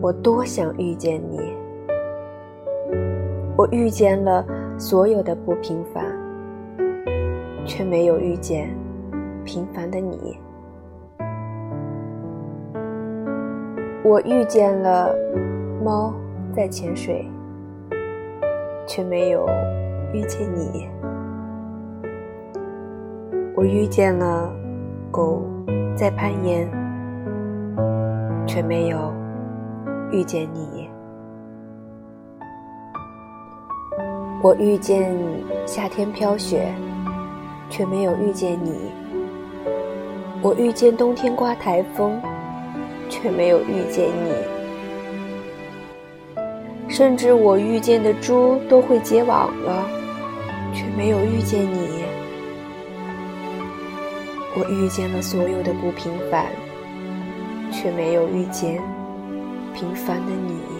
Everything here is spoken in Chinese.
我多想遇见你。我遇见了所有的不平凡，却没有遇见平凡的你。我遇见了猫在潜水，却没有遇见你。我遇见了狗在攀岩，却没有遇见你。我遇见夏天飘雪，却没有遇见你。我遇见冬天刮台风，却没有遇见你。甚至我遇见的猪都会结网了，却没有遇见你。我遇见了所有的不平凡，却没有遇见平凡的你。